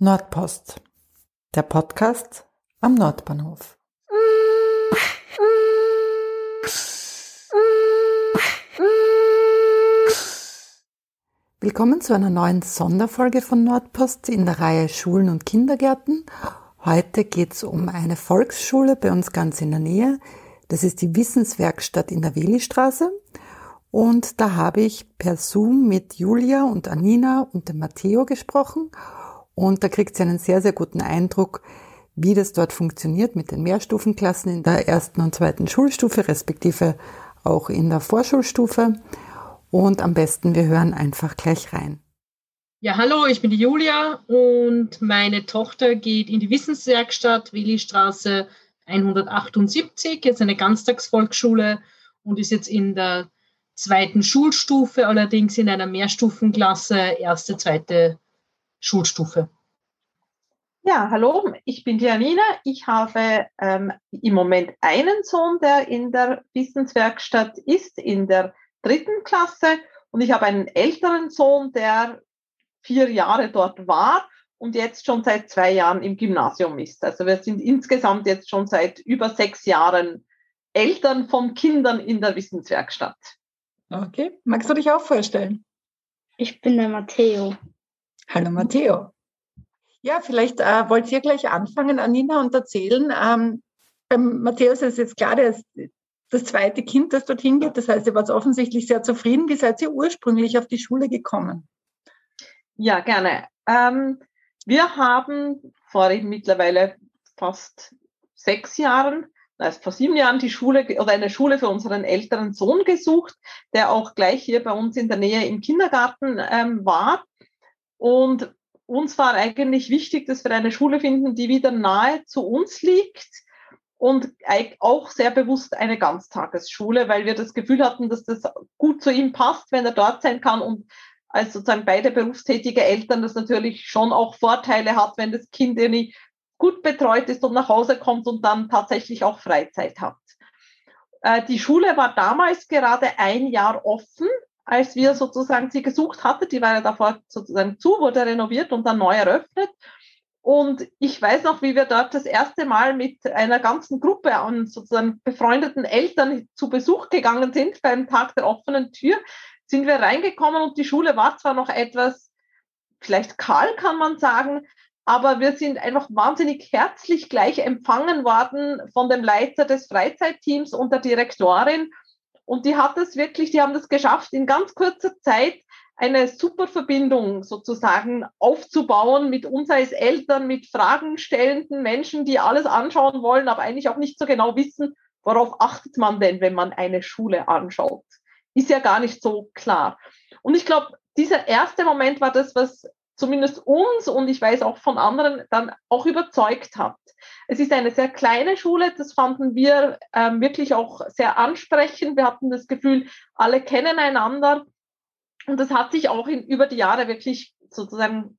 Nordpost, der Podcast am Nordbahnhof. Willkommen zu einer neuen Sonderfolge von Nordpost in der Reihe Schulen und Kindergärten. Heute geht es um eine Volksschule bei uns ganz in der Nähe. Das ist die Wissenswerkstatt in der Welistraße. Und da habe ich per Zoom mit Julia und Anina und dem Matteo gesprochen. Und da kriegt sie einen sehr, sehr guten Eindruck, wie das dort funktioniert mit den Mehrstufenklassen in der ersten und zweiten Schulstufe, respektive auch in der Vorschulstufe. Und am besten, wir hören einfach gleich rein. Ja, hallo, ich bin die Julia und meine Tochter geht in die Wissenswerkstatt Willistraße 178, jetzt eine Ganztagsvolksschule und ist jetzt in der zweiten Schulstufe, allerdings in einer Mehrstufenklasse, erste, zweite Schulstufe. Ja, hallo, ich bin Janina. Ich habe ähm, im Moment einen Sohn, der in der Wissenswerkstatt ist, in der dritten Klasse. Und ich habe einen älteren Sohn, der vier Jahre dort war und jetzt schon seit zwei Jahren im Gymnasium ist. Also wir sind insgesamt jetzt schon seit über sechs Jahren Eltern von Kindern in der Wissenswerkstatt. Okay, magst du dich auch vorstellen? Ich bin der Matteo. Hallo Matteo. Ja, vielleicht äh, wollt ihr gleich anfangen, Anina, und erzählen. Ähm, beim Matthäus ist jetzt klar, der ist das zweite Kind, das dorthin geht. Das heißt, ihr wart offensichtlich sehr zufrieden. Wie seid ihr ursprünglich auf die Schule gekommen? Ja, gerne. Ähm, wir haben vor mittlerweile fast sechs Jahren also vor sieben Jahren die Schule oder eine Schule für unseren älteren Sohn gesucht, der auch gleich hier bei uns in der Nähe im Kindergarten ähm, war. Und uns war eigentlich wichtig, dass wir eine Schule finden, die wieder nahe zu uns liegt und auch sehr bewusst eine Ganztagesschule, weil wir das Gefühl hatten, dass das gut zu ihm passt, wenn er dort sein kann und als sozusagen beide berufstätige Eltern das natürlich schon auch Vorteile hat, wenn das Kind irgendwie gut betreut ist und nach Hause kommt und dann tatsächlich auch Freizeit hat. Äh, die Schule war damals gerade ein Jahr offen, als wir sozusagen sie gesucht hatten. Die war ja davor sozusagen zu, wurde renoviert und dann neu eröffnet. Und ich weiß noch, wie wir dort das erste Mal mit einer ganzen Gruppe an sozusagen befreundeten Eltern zu Besuch gegangen sind beim Tag der offenen Tür, sind wir reingekommen und die Schule war zwar noch etwas, vielleicht kahl kann man sagen, aber wir sind einfach wahnsinnig herzlich gleich empfangen worden von dem Leiter des Freizeitteams und der Direktorin. Und die hat es wirklich, die haben das geschafft, in ganz kurzer Zeit eine super Verbindung sozusagen aufzubauen mit uns als Eltern, mit Fragen stellenden Menschen, die alles anschauen wollen, aber eigentlich auch nicht so genau wissen, worauf achtet man denn, wenn man eine Schule anschaut. Ist ja gar nicht so klar. Und ich glaube, dieser erste Moment war das, was zumindest uns und ich weiß auch von anderen dann auch überzeugt hat. Es ist eine sehr kleine Schule, das fanden wir ähm, wirklich auch sehr ansprechend. Wir hatten das Gefühl, alle kennen einander und das hat sich auch in, über die Jahre wirklich sozusagen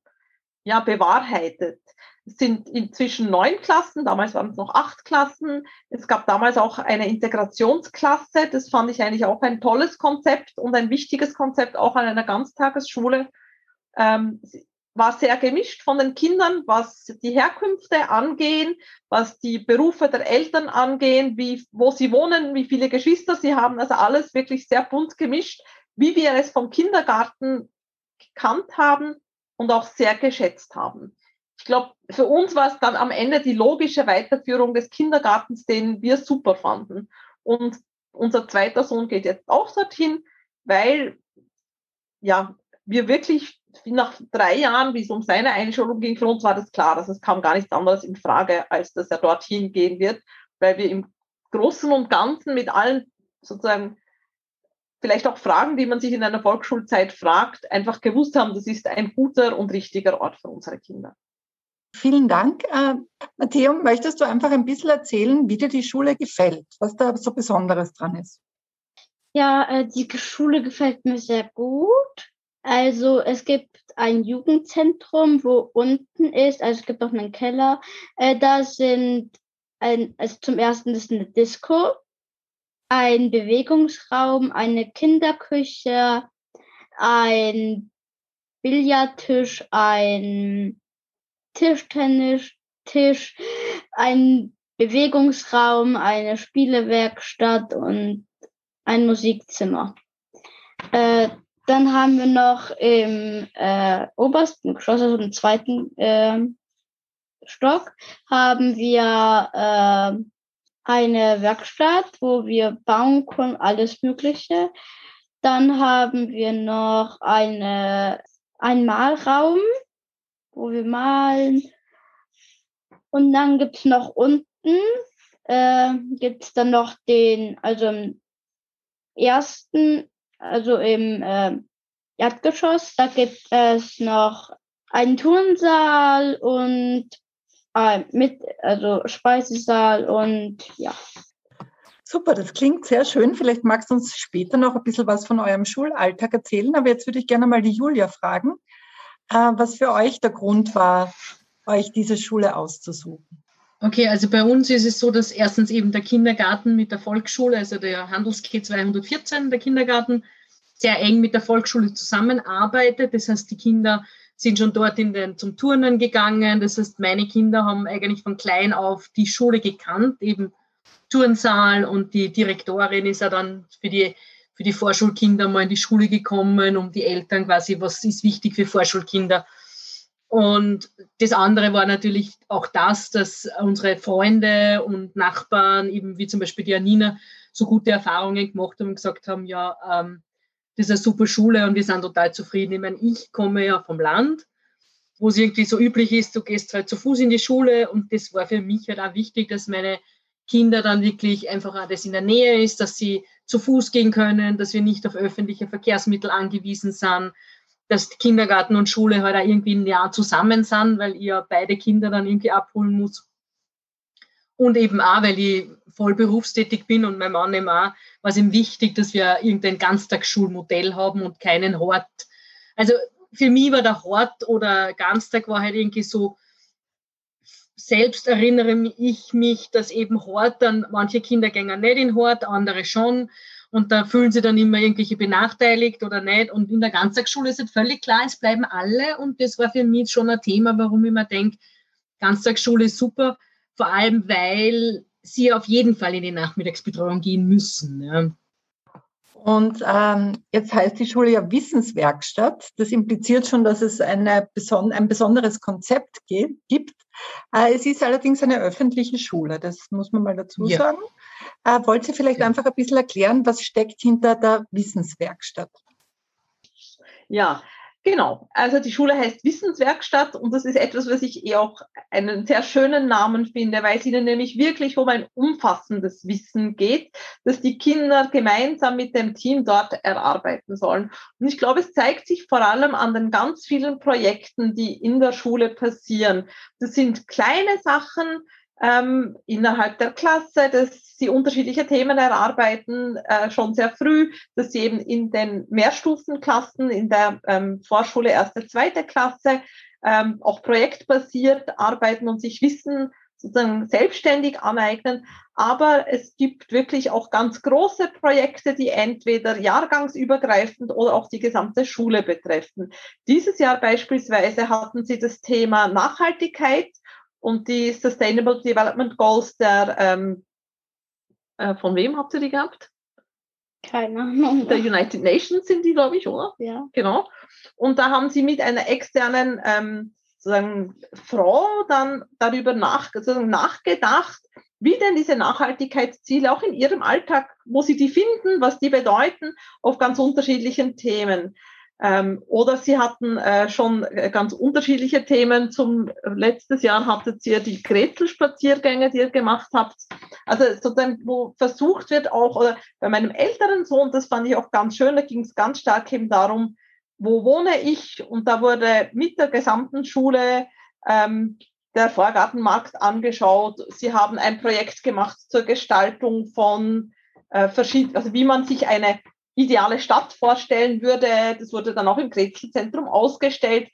ja, bewahrheitet. Es sind inzwischen neun Klassen, damals waren es noch acht Klassen. Es gab damals auch eine Integrationsklasse. Das fand ich eigentlich auch ein tolles Konzept und ein wichtiges Konzept auch an einer Ganztagesschule ähm, war sehr gemischt von den Kindern, was die Herkünfte angehen, was die Berufe der Eltern angehen, wie, wo sie wohnen, wie viele Geschwister sie haben. Also alles wirklich sehr bunt gemischt, wie wir es vom Kindergarten gekannt haben und auch sehr geschätzt haben. Ich glaube, für uns war es dann am Ende die logische Weiterführung des Kindergartens, den wir super fanden. Und unser zweiter Sohn geht jetzt auch dorthin, weil ja, wir wirklich nach drei Jahren, wie es um seine Einschulung ging, für uns war das klar, dass es kam gar nichts anderes in Frage, als dass er dorthin gehen wird, weil wir im Großen und Ganzen mit allen sozusagen vielleicht auch Fragen, die man sich in einer Volksschulzeit fragt, einfach gewusst haben, das ist ein guter und richtiger Ort für unsere Kinder. Vielen Dank. Äh, Matteo, möchtest du einfach ein bisschen erzählen, wie dir die Schule gefällt, was da so Besonderes dran ist? Ja, äh, die Schule gefällt mir sehr gut. Also es gibt ein Jugendzentrum, wo unten ist, also es gibt auch einen Keller. Äh, da sind ein, also zum ersten ist eine Disco, ein Bewegungsraum, eine Kinderküche, ein Billardtisch, ein Tischtennistisch, ein Bewegungsraum, eine Spielewerkstatt und ein Musikzimmer. Äh, dann haben wir noch im äh, obersten Geschoss, also im zweiten äh, Stock, haben wir äh, eine Werkstatt, wo wir bauen können, alles Mögliche. Dann haben wir noch eine, einen Malraum, wo wir malen. Und dann gibt's noch unten, äh, gibt's dann noch den, also im ersten, also im äh, Erdgeschoss, da gibt es noch einen Turnsaal und äh, mit, also Speisesaal und ja. Super, das klingt sehr schön. Vielleicht magst du uns später noch ein bisschen was von eurem Schulalltag erzählen. Aber jetzt würde ich gerne mal die Julia fragen, äh, was für euch der Grund war, euch diese Schule auszusuchen. Okay, also bei uns ist es so, dass erstens eben der Kindergarten mit der Volksschule, also der Handels-K 214, der Kindergarten, sehr eng mit der Volksschule zusammenarbeitet. Das heißt, die Kinder sind schon dort in den, zum Turnen gegangen. Das heißt, meine Kinder haben eigentlich von klein auf die Schule gekannt, eben Turnsaal und die Direktorin ist ja dann für die, für die Vorschulkinder mal in die Schule gekommen, um die Eltern quasi, was ist wichtig für Vorschulkinder. Und das andere war natürlich auch das, dass unsere Freunde und Nachbarn, eben wie zum Beispiel die Anina, so gute Erfahrungen gemacht haben und gesagt haben, ja, ähm, das ist eine super Schule und wir sind total zufrieden. Ich meine, ich komme ja vom Land, wo es irgendwie so üblich ist, du gehst halt zu Fuß in die Schule und das war für mich halt auch wichtig, dass meine Kinder dann wirklich einfach das in der Nähe ist, dass sie zu Fuß gehen können, dass wir nicht auf öffentliche Verkehrsmittel angewiesen sind, dass Kindergarten und Schule halt auch irgendwie ein Jahr zusammen sind, weil ihr beide Kinder dann irgendwie abholen muss. Und eben auch, weil ich voll berufstätig bin und mein Mann eben auch, war es ihm wichtig, dass wir irgendein Ganztagsschulmodell haben und keinen Hort. Also für mich war der Hort oder Ganztag war halt irgendwie so, selbst erinnere ich mich, dass eben Hort dann, manche Kinder gehen nicht in Hort, andere schon. Und da fühlen sie dann immer irgendwelche benachteiligt oder nicht. Und in der Ganztagsschule ist es völlig klar, es bleiben alle. Und das war für mich schon ein Thema, warum ich mir denke, Ganztagsschule ist super. Vor allem, weil sie auf jeden Fall in die Nachmittagsbetreuung gehen müssen. Ja. Und ähm, jetzt heißt die Schule ja Wissenswerkstatt. Das impliziert schon, dass es eine beson ein besonderes Konzept gibt. Äh, es ist allerdings eine öffentliche Schule, das muss man mal dazu ja. sagen. Äh, wollt ihr vielleicht ja. einfach ein bisschen erklären, was steckt hinter der Wissenswerkstatt? Ja, Genau, also die Schule heißt Wissenswerkstatt und das ist etwas, was ich eh auch einen sehr schönen Namen finde, weil es ihnen nämlich wirklich um ein umfassendes Wissen geht, das die Kinder gemeinsam mit dem Team dort erarbeiten sollen. Und ich glaube, es zeigt sich vor allem an den ganz vielen Projekten, die in der Schule passieren. Das sind kleine Sachen, ähm, innerhalb der Klasse, dass sie unterschiedliche Themen erarbeiten, äh, schon sehr früh, dass sie eben in den Mehrstufenklassen, in der ähm, Vorschule erste, zweite Klasse, ähm, auch projektbasiert arbeiten und sich Wissen sozusagen selbstständig aneignen. Aber es gibt wirklich auch ganz große Projekte, die entweder jahrgangsübergreifend oder auch die gesamte Schule betreffen. Dieses Jahr beispielsweise hatten sie das Thema Nachhaltigkeit und die Sustainable Development Goals der, ähm, äh, von wem habt ihr die gehabt? Keine Ahnung. Der United Nations sind die, glaube ich, oder? Ja. Genau. Und da haben sie mit einer externen ähm, sozusagen Frau dann darüber nach, sozusagen nachgedacht, wie denn diese Nachhaltigkeitsziele auch in ihrem Alltag, wo sie die finden, was die bedeuten, auf ganz unterschiedlichen Themen. Ähm, oder sie hatten äh, schon äh, ganz unterschiedliche Themen. Zum letztes Jahr hattet ihr die Kretzelspaziergänge, die ihr gemacht habt. Also sozusagen, wo versucht wird auch, oder bei meinem älteren Sohn, das fand ich auch ganz schön, da ging es ganz stark eben darum, wo wohne ich? Und da wurde mit der gesamten Schule ähm, der Vorgartenmarkt angeschaut. Sie haben ein Projekt gemacht zur Gestaltung von äh, verschiedenen, also wie man sich eine ideale Stadt vorstellen würde. Das wurde dann auch im Kretzelzentrum ausgestellt.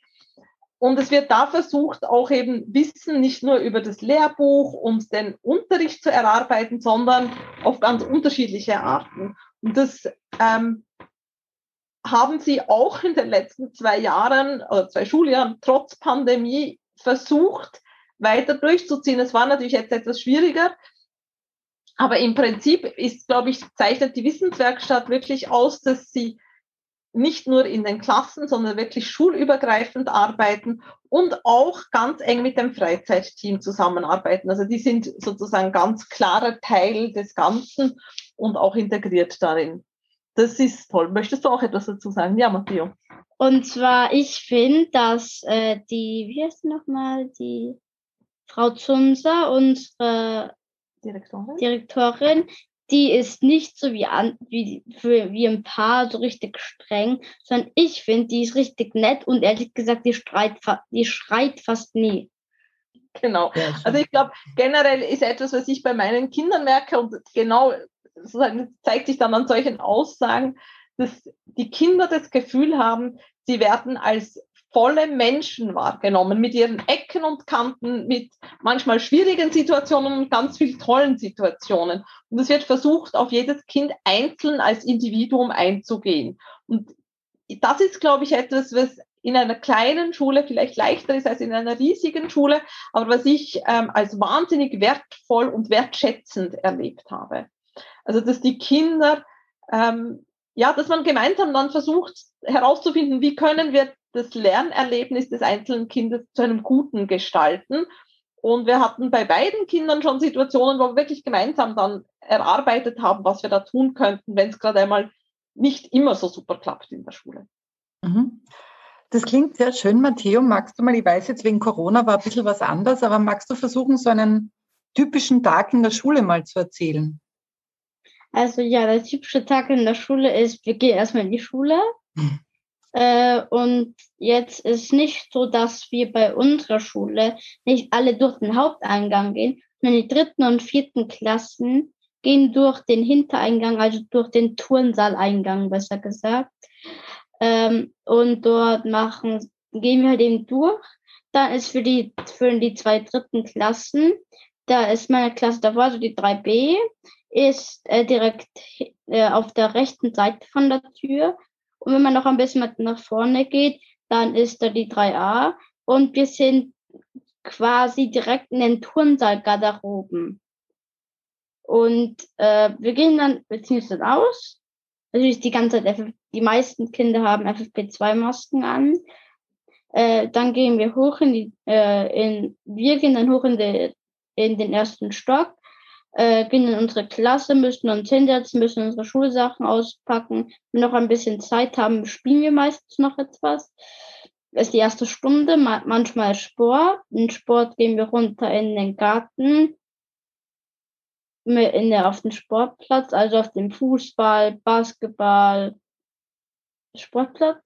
Und es wird da versucht, auch eben Wissen nicht nur über das Lehrbuch und den Unterricht zu erarbeiten, sondern auf ganz unterschiedliche Arten. Und das ähm, haben sie auch in den letzten zwei Jahren oder zwei Schuljahren trotz Pandemie versucht, weiter durchzuziehen. Es war natürlich jetzt etwas schwieriger, aber im Prinzip ist, glaube ich, zeichnet die Wissenswerkstatt wirklich aus, dass sie nicht nur in den Klassen, sondern wirklich schulübergreifend arbeiten und auch ganz eng mit dem Freizeitteam zusammenarbeiten. Also die sind sozusagen ganz klarer Teil des Ganzen und auch integriert darin. Das ist toll. Möchtest du auch etwas dazu sagen? Ja, Matteo. Und zwar, ich finde, dass äh, die, wie heißt nochmal, die Frau Zunser, unsere Direktorin, Direktorin die ist nicht so wie, an, wie, für, wie ein Paar so richtig streng, sondern ich finde, die ist richtig nett und ehrlich gesagt, die, streit, die schreit fast nie. Genau. Also ich glaube, generell ist etwas, was ich bei meinen Kindern merke und genau sozusagen zeigt sich dann an solchen Aussagen, dass die Kinder das Gefühl haben, sie werden als volle Menschen wahrgenommen, mit ihren Ecken und Kanten, mit manchmal schwierigen Situationen und ganz vielen tollen Situationen. Und es wird versucht, auf jedes Kind einzeln als Individuum einzugehen. Und das ist, glaube ich, etwas, was in einer kleinen Schule vielleicht leichter ist als in einer riesigen Schule, aber was ich ähm, als wahnsinnig wertvoll und wertschätzend erlebt habe. Also, dass die Kinder, ähm, ja, dass man gemeinsam dann versucht herauszufinden, wie können wir das Lernerlebnis des einzelnen Kindes zu einem guten gestalten. Und wir hatten bei beiden Kindern schon Situationen, wo wir wirklich gemeinsam dann erarbeitet haben, was wir da tun könnten, wenn es gerade einmal nicht immer so super klappt in der Schule. Mhm. Das klingt sehr schön, Matteo. Magst du mal, ich weiß jetzt wegen Corona war ein bisschen was anders, aber magst du versuchen, so einen typischen Tag in der Schule mal zu erzählen? Also ja, der typische Tag in der Schule ist, wir gehen erstmal in die Schule. Äh, und jetzt ist nicht so, dass wir bei unserer Schule nicht alle durch den Haupteingang gehen, sondern die dritten und vierten Klassen gehen durch den Hintereingang, also durch den Turnsaal-Eingang, besser gesagt. Ähm, und dort machen, gehen wir halt eben durch. Dann ist für die, für die zwei dritten Klassen, da ist meine Klasse davor, also die 3b, ist äh, direkt äh, auf der rechten Seite von der Tür. Und wenn man noch ein bisschen nach vorne geht, dann ist da die 3a. Und wir sind quasi direkt in den Turnsaal Garderoben. Und äh, wir gehen dann, dann aus. Natürlich die ganze Zeit, FF, die meisten Kinder haben FFP2-Masken an. Äh, dann gehen wir hoch in die, äh, in, wir gehen dann hoch in, de, in den ersten Stock äh, gehen in unsere Klasse, müssen uns hinsetzen, müssen unsere Schulsachen auspacken. Wenn wir noch ein bisschen Zeit haben, spielen wir meistens noch etwas. Das ist die erste Stunde, manchmal Sport. In Sport gehen wir runter in den Garten, in der, auf den Sportplatz, also auf dem Fußball, Basketball, Sportplatz.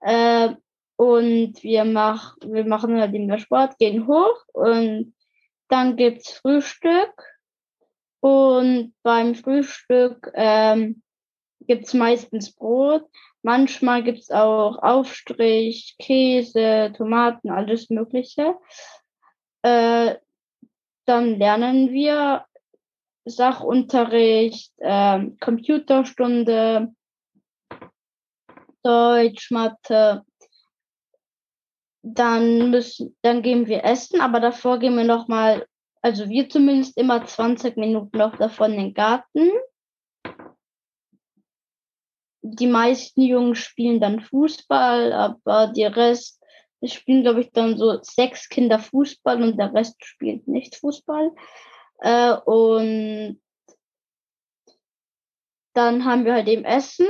Äh, und wir, mach, wir machen halt immer Sport, gehen hoch und dann gibt's Frühstück und beim Frühstück ähm, gibt es meistens Brot. Manchmal gibt es auch Aufstrich, Käse, Tomaten, alles Mögliche. Äh, dann lernen wir Sachunterricht, äh, Computerstunde, Deutsch, Mathe. Dann müssen, dann gehen wir essen, aber davor gehen wir noch mal also wir zumindest immer 20 Minuten noch davon in den Garten. Die meisten Jungen spielen dann Fußball, aber die Rest es spielen, glaube ich, dann so sechs Kinder Fußball und der Rest spielt nicht Fußball. Äh, und dann haben wir halt eben Essen,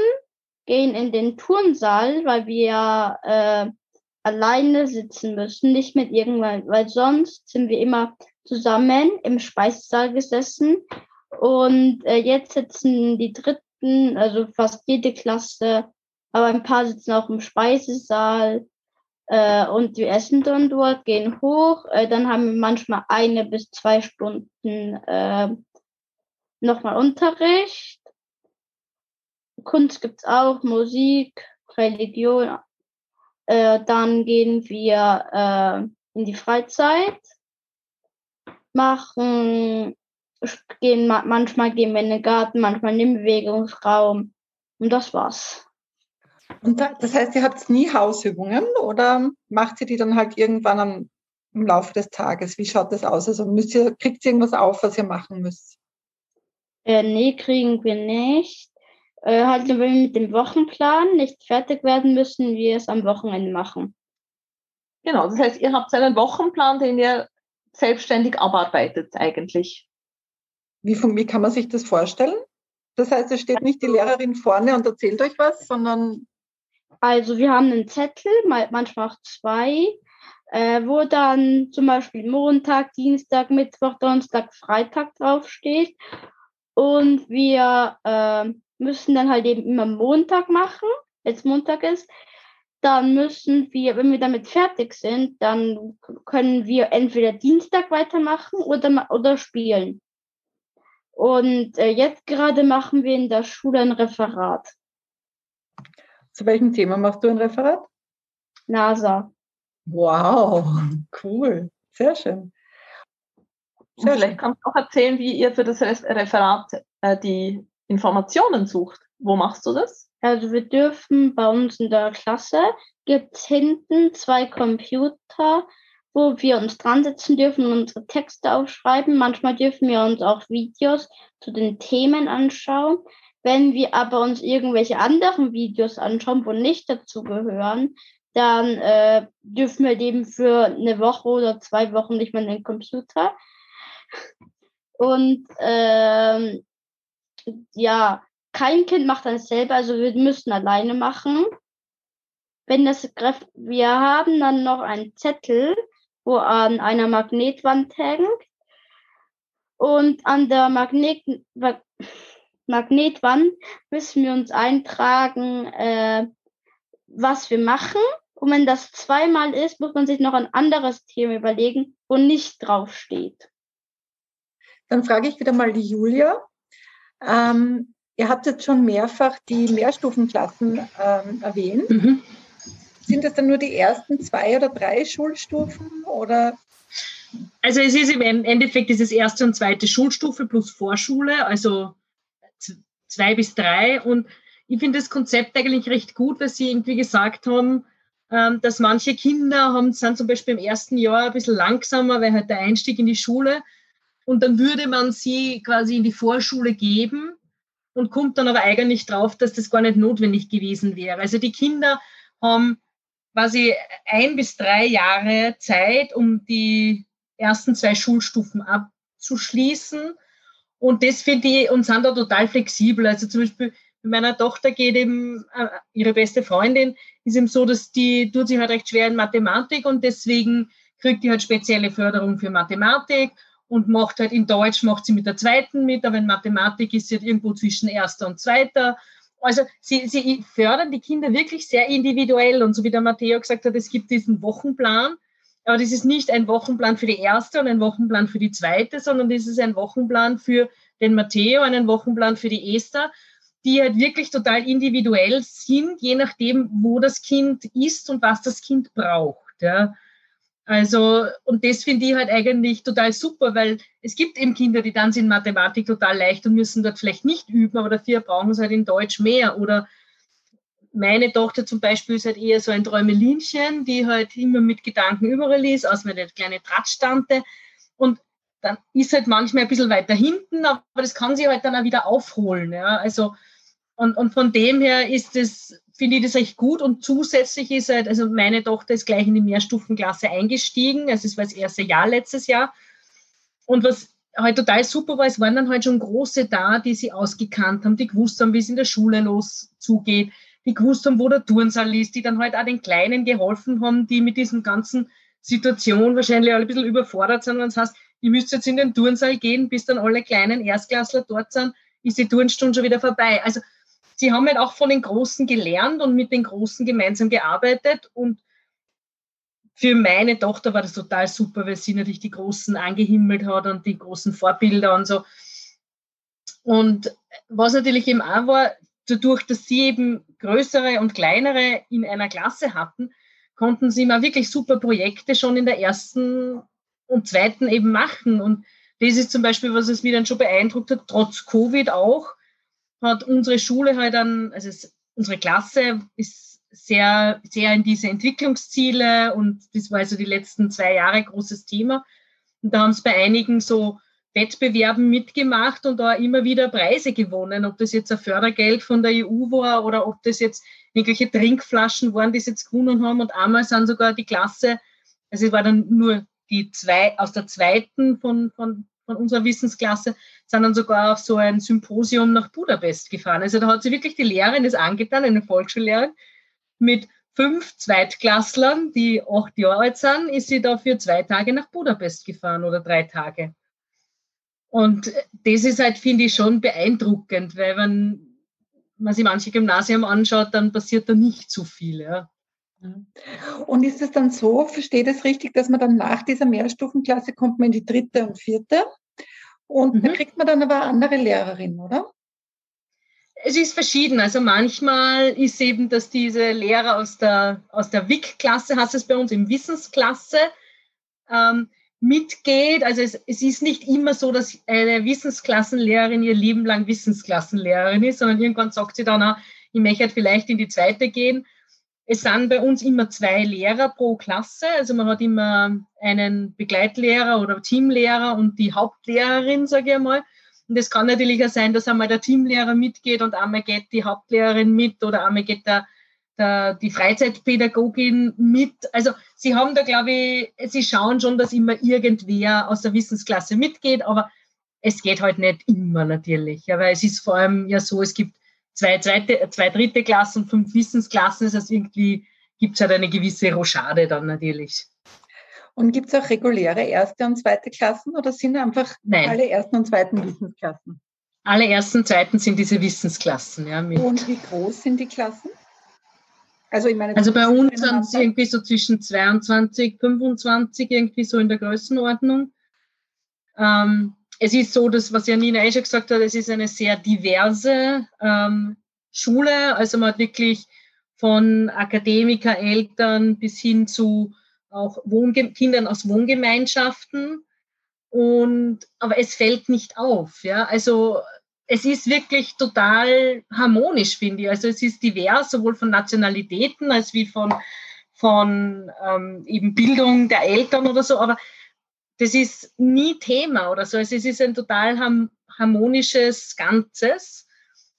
gehen in den Turnsaal, weil wir äh, alleine sitzen müssen, nicht mit irgendwann, weil sonst sind wir immer zusammen im Speisesaal gesessen und äh, jetzt sitzen die dritten, also fast jede Klasse, aber ein paar sitzen auch im Speisesaal äh, und wir essen dann dort, gehen hoch, äh, dann haben wir manchmal eine bis zwei Stunden äh, nochmal Unterricht. Kunst gibt's auch, Musik, Religion. Äh, dann gehen wir äh, in die Freizeit machen, gehen, manchmal gehen wir in den Garten, manchmal in den Bewegungsraum. Und das war's. Und da, das heißt, ihr habt nie Hausübungen oder macht ihr die dann halt irgendwann am im Laufe des Tages? Wie schaut das aus? Also müsst ihr, kriegt ihr irgendwas auf, was ihr machen müsst? Äh, nee, kriegen wir nicht. Äh, halt, wenn wir mit dem Wochenplan nicht fertig werden, müssen wir es am Wochenende machen. Genau, das heißt, ihr habt einen Wochenplan, den ihr selbstständig abarbeitet eigentlich. Wie, wie kann man sich das vorstellen? Das heißt, es steht nicht die Lehrerin vorne und erzählt euch was, sondern. Also wir haben einen Zettel, manchmal auch zwei, äh, wo dann zum Beispiel Montag, Dienstag, Mittwoch, Donnerstag, Freitag draufsteht. Und wir äh, müssen dann halt eben immer Montag machen, wenn es Montag ist. Dann müssen wir, wenn wir damit fertig sind, dann können wir entweder Dienstag weitermachen oder, oder spielen. Und äh, jetzt gerade machen wir in der Schule ein Referat. Zu welchem Thema machst du ein Referat? NASA. Wow, cool. Sehr schön. Sehr vielleicht kannst du auch erzählen, wie ihr für das Referat äh, die Informationen sucht. Wo machst du das? Also wir dürfen bei uns in der Klasse gibt es hinten zwei Computer wo wir uns dran setzen dürfen und unsere Texte aufschreiben. Manchmal dürfen wir uns auch Videos zu den Themen anschauen. Wenn wir aber uns irgendwelche anderen Videos anschauen, wo nicht dazu gehören, dann äh, dürfen wir eben für eine Woche oder zwei Wochen nicht mehr in den Computer. Und ähm, ja, kein Kind macht das selber, also wir müssen alleine machen. Wenn das wir haben dann noch einen Zettel, wo an einer Magnetwand hängt. Und an der Magnet Magnetwand müssen wir uns eintragen, äh, was wir machen. Und wenn das zweimal ist, muss man sich noch ein anderes Thema überlegen, wo nicht drauf steht. Dann frage ich wieder mal die Julia. Ähm, ihr habt jetzt schon mehrfach die Mehrstufenklassen ähm, erwähnt. Mhm. Sind das dann nur die ersten zwei oder drei Schulstufen oder? Also es ist im Endeffekt dieses erste und zweite Schulstufe plus Vorschule, also zwei bis drei. Und ich finde das Konzept eigentlich recht gut, weil Sie irgendwie gesagt haben, ähm, dass manche Kinder haben, sind zum Beispiel im ersten Jahr ein bisschen langsamer, weil halt der Einstieg in die Schule und dann würde man sie quasi in die Vorschule geben und kommt dann aber eigentlich drauf, dass das gar nicht notwendig gewesen wäre. Also die Kinder haben quasi ein bis drei Jahre Zeit, um die ersten zwei Schulstufen abzuschließen. Und das finde ich, und sind da total flexibel. Also zum Beispiel mit meiner Tochter geht eben, äh, ihre beste Freundin ist eben so, dass die tut sich halt recht schwer in Mathematik und deswegen kriegt die halt spezielle Förderung für Mathematik und macht halt in Deutsch, macht sie mit der zweiten mit, aber in Mathematik ist sie halt irgendwo zwischen erster und zweiter also sie, sie fördern die Kinder wirklich sehr individuell und so wie der Matteo gesagt hat, es gibt diesen Wochenplan, aber das ist nicht ein Wochenplan für die erste und ein Wochenplan für die zweite, sondern das ist ein Wochenplan für den Matteo, einen Wochenplan für die Esther, die halt wirklich total individuell sind, je nachdem, wo das Kind ist und was das Kind braucht. Ja. Also, und das finde ich halt eigentlich total super, weil es gibt eben Kinder, die dann sind Mathematik total leicht und müssen dort vielleicht nicht üben, aber dafür brauchen sie halt in Deutsch mehr. Oder meine Tochter zum Beispiel ist halt eher so ein Träumelinchen, die halt immer mit Gedanken überall ist, aus meiner kleine Drahtstante. Und dann ist halt manchmal ein bisschen weiter hinten, aber das kann sie halt dann auch wieder aufholen. Ja. Also, und, und von dem her ist es finde ich das recht gut. Und zusätzlich ist halt, also meine Tochter ist gleich in die Mehrstufenklasse eingestiegen. Also es war das erste Jahr letztes Jahr. Und was halt total super war, es waren dann halt schon Große da, die sie ausgekannt haben, die gewusst haben, wie es in der Schule los zugeht, die gewusst haben, wo der Turnsaal ist, die dann halt auch den Kleinen geholfen haben, die mit diesem ganzen Situation wahrscheinlich alle ein bisschen überfordert sind, wenn es heißt, ihr müsst jetzt in den Turnsaal gehen, bis dann alle kleinen Erstklässler dort sind, ist die Turnstunde schon wieder vorbei. Also sie haben halt auch von den Großen gelernt und mit den Großen gemeinsam gearbeitet. Und für meine Tochter war das total super, weil sie natürlich die Großen angehimmelt hat und die großen Vorbilder und so. Und was natürlich eben auch war, dadurch, dass sie eben größere und kleinere in einer Klasse hatten, konnten sie mal wirklich super Projekte schon in der ersten und zweiten eben machen. Und das ist zum Beispiel, was es mir dann schon beeindruckt hat, trotz Covid auch, hat unsere Schule halt dann, also es, unsere Klasse ist sehr, sehr in diese Entwicklungsziele und das war also die letzten zwei Jahre großes Thema. Und da haben es bei einigen so Wettbewerben mitgemacht und da immer wieder Preise gewonnen, ob das jetzt ein Fördergeld von der EU war oder ob das jetzt irgendwelche Trinkflaschen waren, die sie jetzt gewonnen haben. Und einmal sind sogar die Klasse, also es war dann nur die zwei aus der zweiten von, von, von unserer Wissensklasse, sind dann sogar auf so ein Symposium nach Budapest gefahren. Also da hat sie wirklich die Lehrerin das angetan, eine Volksschullehrerin, mit fünf Zweitklasslern, die acht Jahre alt sind, ist sie da für zwei Tage nach Budapest gefahren oder drei Tage. Und das ist halt, finde ich, schon beeindruckend, weil wenn man sich manche Gymnasien anschaut, dann passiert da nicht so viel. Ja. Und ist es dann so, versteht es richtig, dass man dann nach dieser Mehrstufenklasse kommt man in die dritte und vierte und mhm. da kriegt man dann aber eine andere Lehrerin, oder? Es ist verschieden. Also manchmal ist eben, dass diese Lehrer aus der, aus der WIC-Klasse, heißt es bei uns, im Wissensklasse, ähm, mitgeht. Also es, es ist nicht immer so, dass eine Wissensklassenlehrerin ihr Leben lang Wissensklassenlehrerin ist, sondern irgendwann sagt sie dann auch, ich möchte vielleicht in die zweite gehen. Es sind bei uns immer zwei Lehrer pro Klasse. Also man hat immer einen Begleitlehrer oder Teamlehrer und die Hauptlehrerin, sage ich einmal. Und es kann natürlich auch sein, dass einmal der Teamlehrer mitgeht und einmal geht die Hauptlehrerin mit oder einmal geht der, der, die Freizeitpädagogin mit. Also sie haben da, glaube ich, sie schauen schon, dass immer irgendwer aus der Wissensklasse mitgeht, aber es geht halt nicht immer natürlich. Ja, weil es ist vor allem ja so, es gibt zwei, zweite, zwei dritte Klassen, fünf Wissensklassen. Das heißt, irgendwie gibt es halt eine gewisse Rochade dann natürlich. Und gibt es auch reguläre erste und zweite Klassen oder sind einfach Nein. alle ersten und zweiten Wissensklassen? Alle ersten und zweiten sind diese Wissensklassen. Ja. Und wie groß sind die Klassen? Also, ich meine, also bei uns sind sie irgendwie so zwischen 22, 25, irgendwie so in der Größenordnung. Ähm, es ist so, dass, was Janina eh schon gesagt hat, es ist eine sehr diverse ähm, Schule. Also man hat wirklich von Akademiker, Eltern bis hin zu auch Wohnge Kindern aus Wohngemeinschaften. Und, aber es fällt nicht auf. Ja? Also es ist wirklich total harmonisch, finde ich. Also es ist divers, sowohl von Nationalitäten als wie von, von ähm, eben Bildung der Eltern oder so. Aber das ist nie Thema oder so. Also es ist ein total harmonisches Ganzes.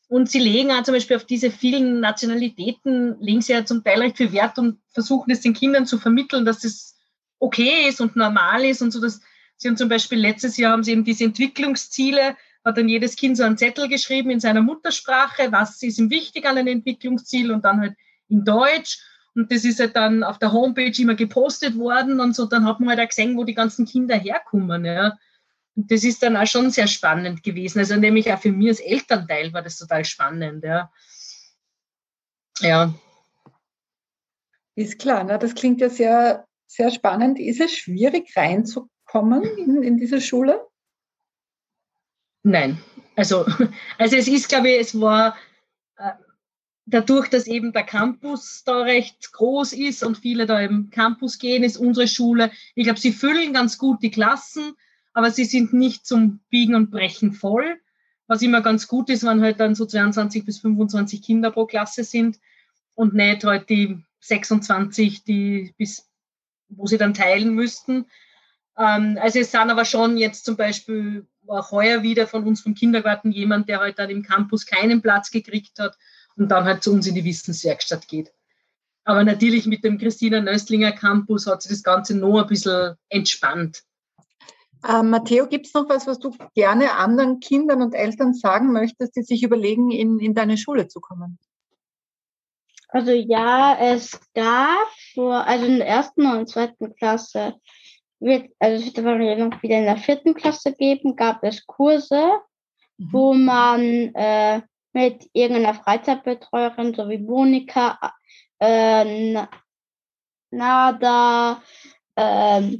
Und sie legen auch zum Beispiel auf diese vielen Nationalitäten, legen sie ja zum Teil recht viel Wert und versuchen es den Kindern zu vermitteln, dass das okay ist und normal ist und so. Dass sie haben zum Beispiel letztes Jahr haben sie eben diese Entwicklungsziele, hat dann jedes Kind so einen Zettel geschrieben in seiner Muttersprache, was ist ihm wichtig an einem Entwicklungsziel und dann halt in Deutsch. Und das ist halt dann auf der Homepage immer gepostet worden und so. Dann hat man halt auch gesehen, wo die ganzen Kinder herkommen. Ja. Und das ist dann auch schon sehr spannend gewesen. Also nämlich auch für mich als Elternteil war das total spannend. Ja. ja. Ist klar, ne? das klingt ja sehr, sehr spannend. Ist es schwierig reinzukommen in, in diese Schule? Nein. Also, also es ist, glaube ich, es war äh, dadurch, dass eben der Campus da recht groß ist und viele da im Campus gehen, ist unsere Schule, ich glaube, sie füllen ganz gut die Klassen aber sie sind nicht zum Biegen und Brechen voll. Was immer ganz gut ist, wenn halt dann so 22 bis 25 Kinder pro Klasse sind und nicht halt die 26, die bis, wo sie dann teilen müssten. Ähm, also es sind aber schon jetzt zum Beispiel auch heuer wieder von uns vom Kindergarten jemand, der halt dann im Campus keinen Platz gekriegt hat und dann halt zu uns in die Wissenswerkstatt geht. Aber natürlich mit dem Christina Nöstlinger Campus hat sich das Ganze noch ein bisschen entspannt. Äh, Matteo, gibt es noch was, was du gerne anderen Kindern und Eltern sagen möchtest, die sich überlegen, in, in deine Schule zu kommen? Also ja, es gab vor, also in der ersten und zweiten Klasse, wird, also es wird aber noch wieder in der vierten Klasse geben, gab es Kurse, mhm. wo man äh, mit irgendeiner Freizeitbetreuerin, so wie Monika, äh, Nada, äh,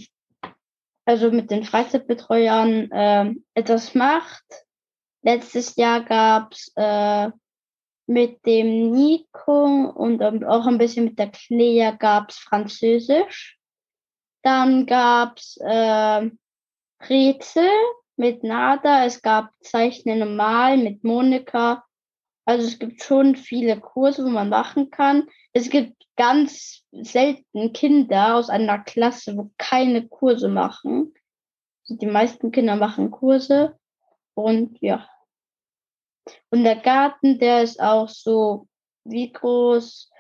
also mit den Freizeitbetreuern äh, etwas macht. Letztes Jahr gab's äh, mit dem Nico und auch ein bisschen mit der Clea gab's Französisch. Dann gab's äh, Rätsel mit Nada. Es gab Zeichnen normal mit Monika Also es gibt schon viele Kurse, wo man machen kann. Es gibt ganz selten Kinder aus einer Klasse, wo keine Kurse machen. Die meisten Kinder machen Kurse und ja. Und der Garten, der ist auch so wie groß.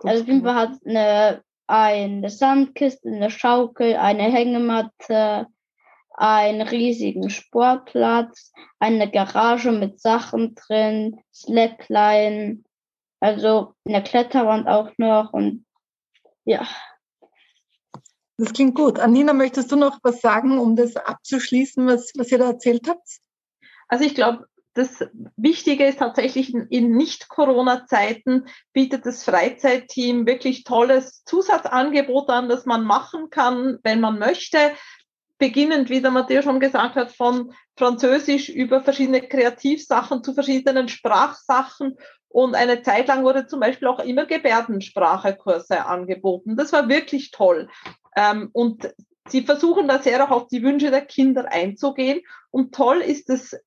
Also Fall hat eine, eine Sandkiste, eine Schaukel, eine Hängematte, einen riesigen Sportplatz, eine Garage mit Sachen drin, Slackline, also eine Kletterwand auch noch und ja. Das klingt gut. Anina, möchtest du noch was sagen, um das abzuschließen, was, was ihr da erzählt habt? Also ich glaube, das Wichtige ist tatsächlich in Nicht-Corona-Zeiten bietet das Freizeitteam wirklich tolles Zusatzangebot an, das man machen kann, wenn man möchte. Beginnend, wie der Matthias schon gesagt hat, von Französisch über verschiedene Kreativsachen zu verschiedenen Sprachsachen. Und eine Zeit lang wurde zum Beispiel auch immer Gebärdensprachekurse angeboten. Das war wirklich toll. Ähm, und sie versuchen da sehr auch auf die Wünsche der Kinder einzugehen. Und toll ist es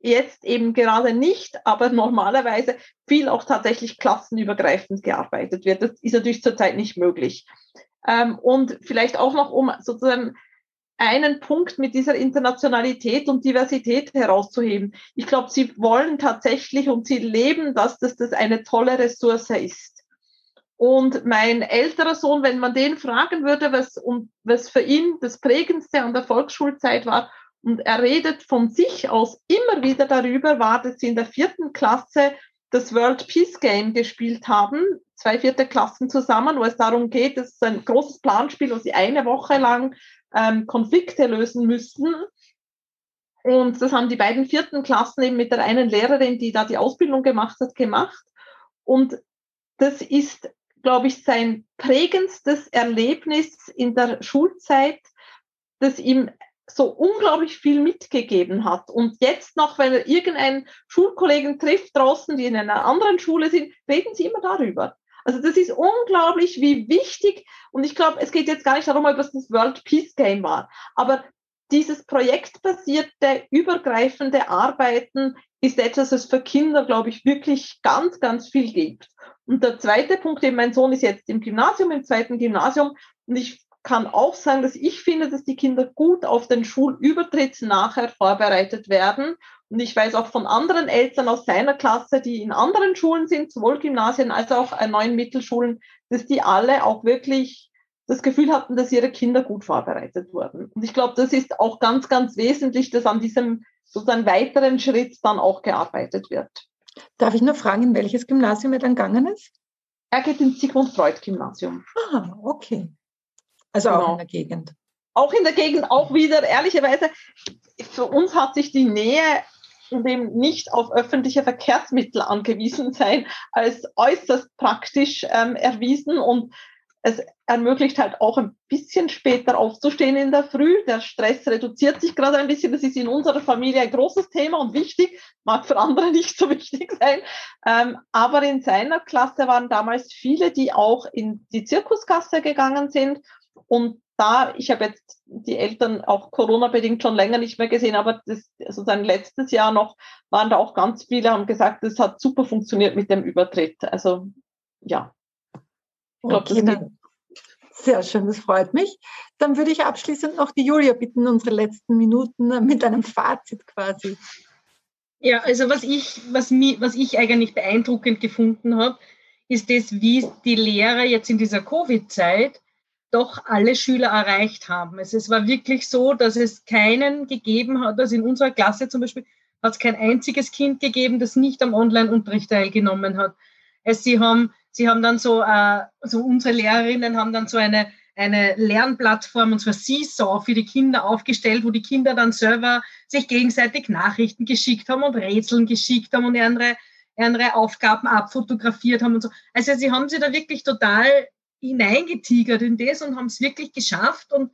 jetzt eben gerade nicht, aber normalerweise viel auch tatsächlich klassenübergreifend gearbeitet wird. Das ist natürlich zurzeit nicht möglich. Ähm, und vielleicht auch noch, um sozusagen einen Punkt mit dieser Internationalität und Diversität herauszuheben. Ich glaube, sie wollen tatsächlich und sie leben, dass das, das eine tolle Ressource ist. Und mein älterer Sohn, wenn man den fragen würde, was, um, was für ihn das Prägendste an der Volksschulzeit war, und er redet von sich aus immer wieder darüber, war, dass sie in der vierten Klasse das World Peace Game gespielt haben, zwei vierte Klassen zusammen, wo es darum geht, es ist ein großes Planspiel, wo sie eine Woche lang ähm, Konflikte lösen müssten. Und das haben die beiden vierten Klassen eben mit der einen Lehrerin, die da die Ausbildung gemacht hat, gemacht. Und das ist, glaube ich, sein prägendstes Erlebnis in der Schulzeit, das ihm so unglaublich viel mitgegeben hat. Und jetzt noch, wenn er irgendeinen Schulkollegen trifft draußen, die in einer anderen Schule sind, reden sie immer darüber. Also das ist unglaublich, wie wichtig, und ich glaube, es geht jetzt gar nicht darum, ob es das World Peace Game war, aber dieses projektbasierte, übergreifende Arbeiten ist etwas, das für Kinder, glaube ich, wirklich ganz, ganz viel gibt. Und der zweite Punkt, eben mein Sohn ist jetzt im Gymnasium, im zweiten Gymnasium, und ich kann auch sagen, dass ich finde, dass die Kinder gut auf den Schulübertritt nachher vorbereitet werden. Und ich weiß auch von anderen Eltern aus seiner Klasse, die in anderen Schulen sind, sowohl Gymnasien als auch neuen Mittelschulen, dass die alle auch wirklich das Gefühl hatten, dass ihre Kinder gut vorbereitet wurden. Und ich glaube, das ist auch ganz, ganz wesentlich, dass an diesem sozusagen weiteren Schritt dann auch gearbeitet wird. Darf ich nur fragen, in welches Gymnasium er dann gegangen ist? Er geht ins Sigmund Freud Gymnasium. Ah, okay. Also genau. auch in der Gegend. Auch in der Gegend, auch wieder, ehrlicherweise, für uns hat sich die Nähe und eben nicht auf öffentliche Verkehrsmittel angewiesen sein, als äußerst praktisch ähm, erwiesen und es ermöglicht halt auch ein bisschen später aufzustehen in der Früh. Der Stress reduziert sich gerade ein bisschen. Das ist in unserer Familie ein großes Thema und wichtig, mag für andere nicht so wichtig sein. Ähm, aber in seiner Klasse waren damals viele, die auch in die Zirkuskasse gegangen sind und da, ich habe jetzt die Eltern auch Corona-bedingt schon länger nicht mehr gesehen, aber das, sozusagen letztes Jahr noch waren da auch ganz viele, haben gesagt, das hat super funktioniert mit dem Übertritt. Also ja. Ich glaub, okay, das sehr schön, das freut mich. Dann würde ich abschließend noch die Julia bitten, unsere letzten Minuten mit einem Fazit quasi. Ja, also was ich, was, mi, was ich eigentlich beeindruckend gefunden habe, ist das, wie die Lehrer jetzt in dieser Covid-Zeit doch alle Schüler erreicht haben. Es, es war wirklich so, dass es keinen gegeben hat, also in unserer Klasse zum Beispiel hat es kein einziges Kind gegeben, das nicht am Online-Unterricht teilgenommen hat. Es, sie haben, sie haben dann so, äh, so unsere Lehrerinnen haben dann so eine, eine Lernplattform, und zwar Seesaw für die Kinder aufgestellt, wo die Kinder dann selber sich gegenseitig Nachrichten geschickt haben und Rätseln geschickt haben und andere, andere Aufgaben abfotografiert haben und so. Also sie haben sich da wirklich total hineingetigert in das und haben es wirklich geschafft. Und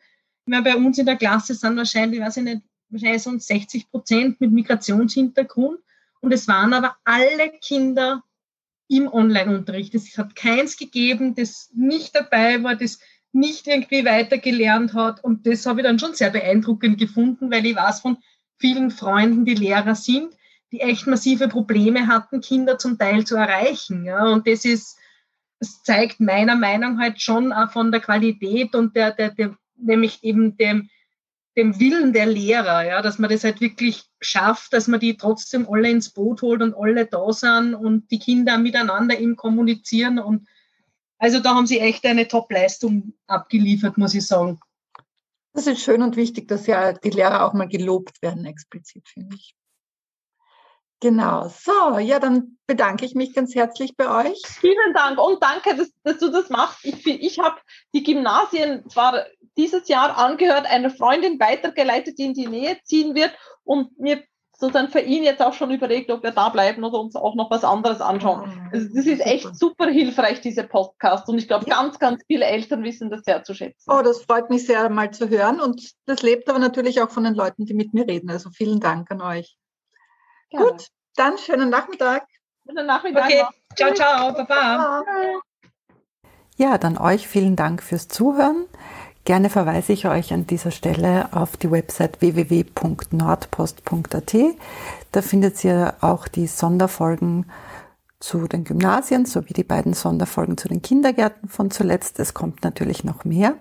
meine, bei uns in der Klasse sind wahrscheinlich, weiß ich nicht, wahrscheinlich so 60 Prozent mit Migrationshintergrund. Und es waren aber alle Kinder im Online-Unterricht. Es hat keins gegeben, das nicht dabei war, das nicht irgendwie weitergelernt hat. Und das habe ich dann schon sehr beeindruckend gefunden, weil ich weiß von vielen Freunden, die Lehrer sind, die echt massive Probleme hatten, Kinder zum Teil zu erreichen. Ja. Und das ist, das zeigt meiner Meinung nach halt schon auch von der Qualität und der, der, der nämlich eben dem, dem Willen der Lehrer, ja, dass man das halt wirklich schafft, dass man die trotzdem alle ins Boot holt und alle da sind und die Kinder miteinander eben kommunizieren und also da haben sie echt eine Top-Leistung abgeliefert, muss ich sagen. Das ist schön und wichtig, dass ja die Lehrer auch mal gelobt werden, explizit, finde ich. Genau, so, ja, dann bedanke ich mich ganz herzlich bei euch. Vielen Dank und danke, dass, dass du das machst. Ich, ich habe die Gymnasien zwar dieses Jahr angehört, einer Freundin weitergeleitet, die in die Nähe ziehen wird und mir sozusagen für ihn jetzt auch schon überlegt, ob wir da bleiben oder uns auch noch was anderes anschauen. Ah, also das ist echt super hilfreich, diese Podcast. Und ich glaube, ja. ganz, ganz viele Eltern wissen das sehr zu schätzen. Oh, das freut mich sehr, mal zu hören. Und das lebt aber natürlich auch von den Leuten, die mit mir reden. Also vielen Dank an euch. Gerne. Gut, dann schönen Nachmittag. Schönen Nachmittag. Okay, ciao, ciao, baba. Ja, dann euch vielen Dank fürs Zuhören. Gerne verweise ich euch an dieser Stelle auf die Website www.nordpost.at. Da findet ihr auch die Sonderfolgen zu den Gymnasien sowie die beiden Sonderfolgen zu den Kindergärten von zuletzt. Es kommt natürlich noch mehr.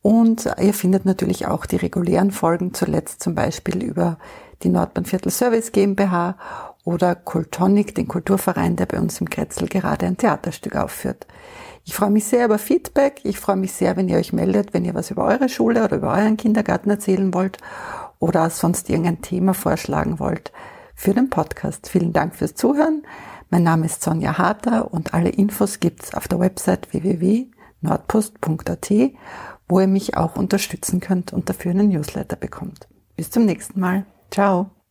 Und ihr findet natürlich auch die regulären Folgen zuletzt zum Beispiel über die Nordbahnviertel Service GmbH oder Kultonic, den Kulturverein, der bei uns im Kretzel gerade ein Theaterstück aufführt. Ich freue mich sehr über Feedback. Ich freue mich sehr, wenn ihr euch meldet, wenn ihr was über eure Schule oder über euren Kindergarten erzählen wollt oder sonst irgendein Thema vorschlagen wollt für den Podcast. Vielen Dank fürs Zuhören. Mein Name ist Sonja Harter und alle Infos gibt's auf der Website www.nordpost.at, wo ihr mich auch unterstützen könnt und dafür einen Newsletter bekommt. Bis zum nächsten Mal. Ciao.